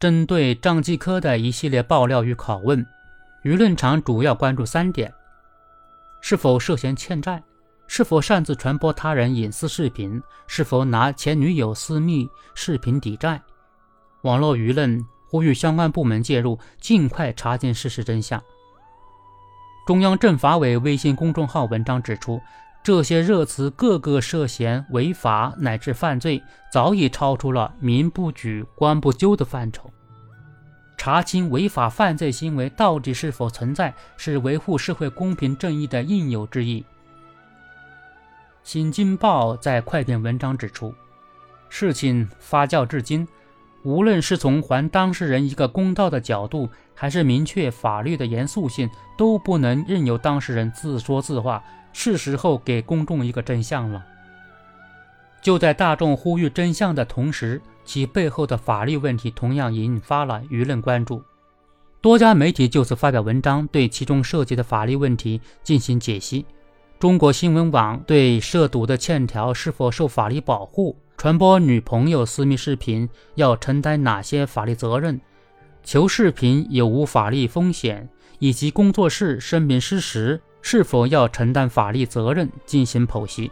针对张继科的一系列爆料与拷问，舆论场主要关注三点：是否涉嫌欠债？是否擅自传播他人隐私视频？是否拿前女友私密视频抵债？网络舆论呼吁相关部门介入，尽快查清事实真相。中央政法委微信公众号文章指出，这些热词个个涉嫌违法乃至犯罪，早已超出了民不举、官不究的范畴。查清违法犯罪行为到底是否存在，是维护社会公平正义的应有之义。《新京报》在快点文章指出，事情发酵至今，无论是从还当事人一个公道的角度，还是明确法律的严肃性，都不能任由当事人自说自话。是时候给公众一个真相了。就在大众呼吁真相的同时，其背后的法律问题同样引发了舆论关注。多家媒体就此发表文章，对其中涉及的法律问题进行解析。中国新闻网对涉毒的欠条是否受法律保护、传播女朋友私密视频要承担哪些法律责任、求视频有无法律风险，以及工作室声明失实是否要承担法律责任进行剖析。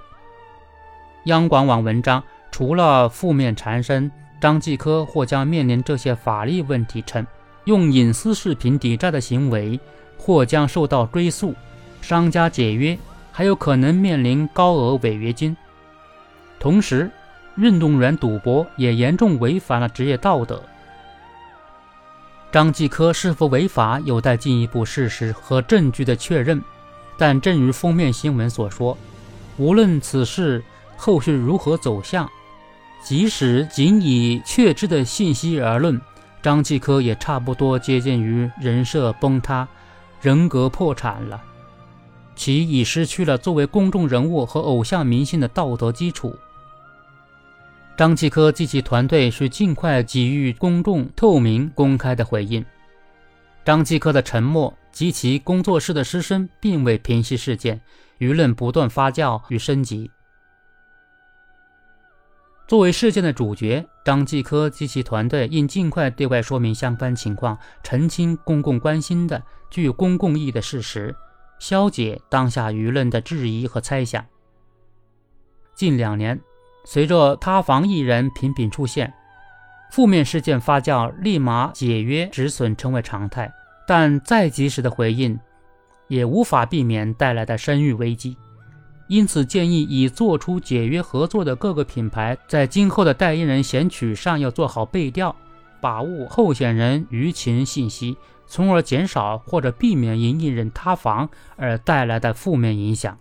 央广网文章除了负面缠身，张继科或将面临这些法律问题，称用隐私视频抵债的行为或将受到追诉，商家解约。还有可能面临高额违约金。同时，运动员赌博也严重违反了职业道德。张继科是否违法，有待进一步事实和证据的确认。但正如封面新闻所说，无论此事后续如何走向，即使仅以确知的信息而论，张继科也差不多接近于人设崩塌、人格破产了。其已失去了作为公众人物和偶像明星的道德基础。张继科及其团队需尽快给予公众透明、公开的回应。张继科的沉默及其工作室的失声，并未平息事件，舆论不断发酵与升级。作为事件的主角，张继科及其团队应尽快对外说明相关情况，澄清公共关心的、具公共意义的事实。消解当下舆论的质疑和猜想。近两年，随着塌房艺人频频出现，负面事件发酵，立马解约止损成为常态。但再及时的回应，也无法避免带来的声誉危机。因此，建议已做出解约合作的各个品牌，在今后的代言人选取上要做好背调，把握候选人舆情信息。从而减少或者避免因艺人塌房而带来的负面影响。